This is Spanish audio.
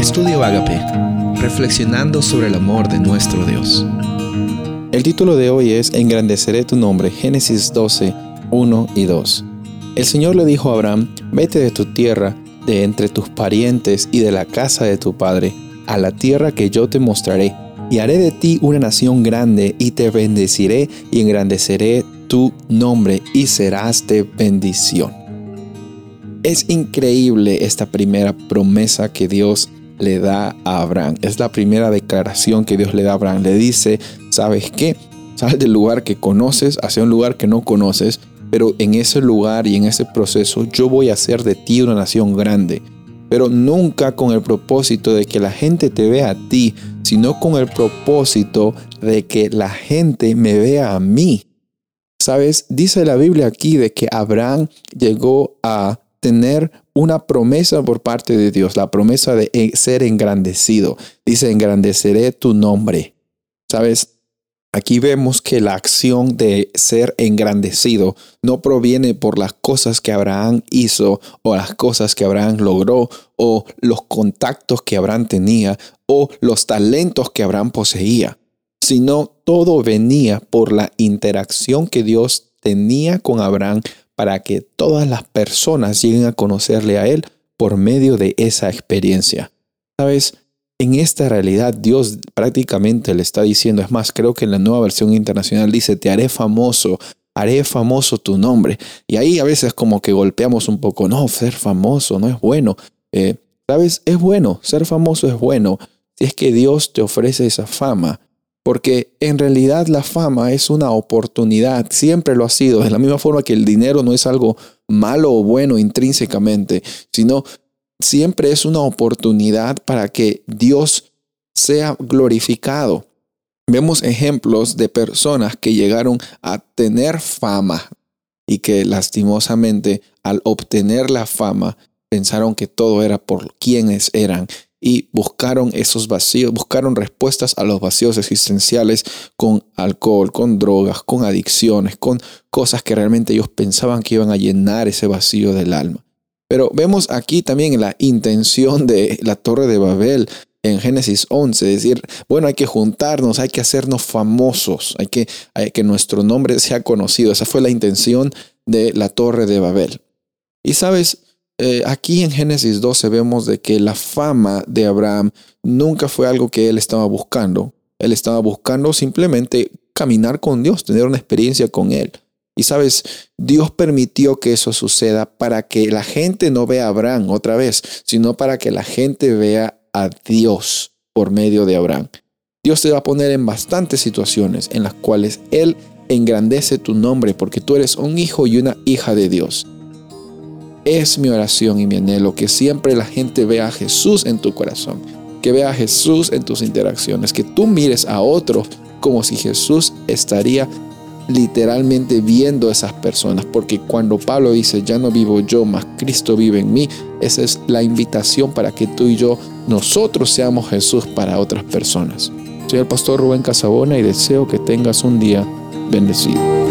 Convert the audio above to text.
Estudio Agape, reflexionando sobre el amor de nuestro Dios. El título de hoy es Engrandeceré tu nombre, Génesis 12, 1 y 2. El Señor le dijo a Abraham, vete de tu tierra, de entre tus parientes y de la casa de tu padre, a la tierra que yo te mostraré, y haré de ti una nación grande, y te bendeciré y engrandeceré tu nombre, y serás de bendición. Es increíble esta primera promesa que Dios le da a Abraham. Es la primera declaración que Dios le da a Abraham. Le dice, ¿sabes qué? Sal del lugar que conoces hacia un lugar que no conoces, pero en ese lugar y en ese proceso yo voy a hacer de ti una nación grande. Pero nunca con el propósito de que la gente te vea a ti, sino con el propósito de que la gente me vea a mí. ¿Sabes? Dice la Biblia aquí de que Abraham llegó a tener una promesa por parte de Dios, la promesa de ser engrandecido. Dice, engrandeceré tu nombre. ¿Sabes? Aquí vemos que la acción de ser engrandecido no proviene por las cosas que Abraham hizo o las cosas que Abraham logró o los contactos que Abraham tenía o los talentos que Abraham poseía, sino todo venía por la interacción que Dios tenía con Abraham para que todas las personas lleguen a conocerle a Él por medio de esa experiencia. Sabes, en esta realidad Dios prácticamente le está diciendo, es más, creo que en la nueva versión internacional dice, te haré famoso, haré famoso tu nombre. Y ahí a veces como que golpeamos un poco, no, ser famoso no es bueno. Eh, Sabes, es bueno, ser famoso es bueno, si es que Dios te ofrece esa fama. Porque en realidad la fama es una oportunidad, siempre lo ha sido, de la misma forma que el dinero no es algo malo o bueno intrínsecamente, sino siempre es una oportunidad para que Dios sea glorificado. Vemos ejemplos de personas que llegaron a tener fama y que lastimosamente al obtener la fama pensaron que todo era por quienes eran y buscaron esos vacíos, buscaron respuestas a los vacíos existenciales con alcohol, con drogas, con adicciones, con cosas que realmente ellos pensaban que iban a llenar ese vacío del alma. Pero vemos aquí también la intención de la torre de Babel en Génesis 11, decir, bueno, hay que juntarnos, hay que hacernos famosos, hay que, hay que nuestro nombre sea conocido. Esa fue la intención de la torre de Babel. Y sabes, eh, aquí en Génesis 12 vemos de que la fama de Abraham nunca fue algo que él estaba buscando. Él estaba buscando simplemente caminar con Dios, tener una experiencia con Él. Y sabes, Dios permitió que eso suceda para que la gente no vea a Abraham otra vez, sino para que la gente vea a Dios por medio de Abraham. Dios te va a poner en bastantes situaciones en las cuales Él engrandece tu nombre porque tú eres un hijo y una hija de Dios. Es mi oración y mi anhelo que siempre la gente vea a Jesús en tu corazón, que vea a Jesús en tus interacciones, que tú mires a otros como si Jesús estaría literalmente viendo a esas personas, porque cuando Pablo dice, ya no vivo yo, mas Cristo vive en mí, esa es la invitación para que tú y yo, nosotros seamos Jesús para otras personas. Soy el pastor Rubén Casabona y deseo que tengas un día bendecido.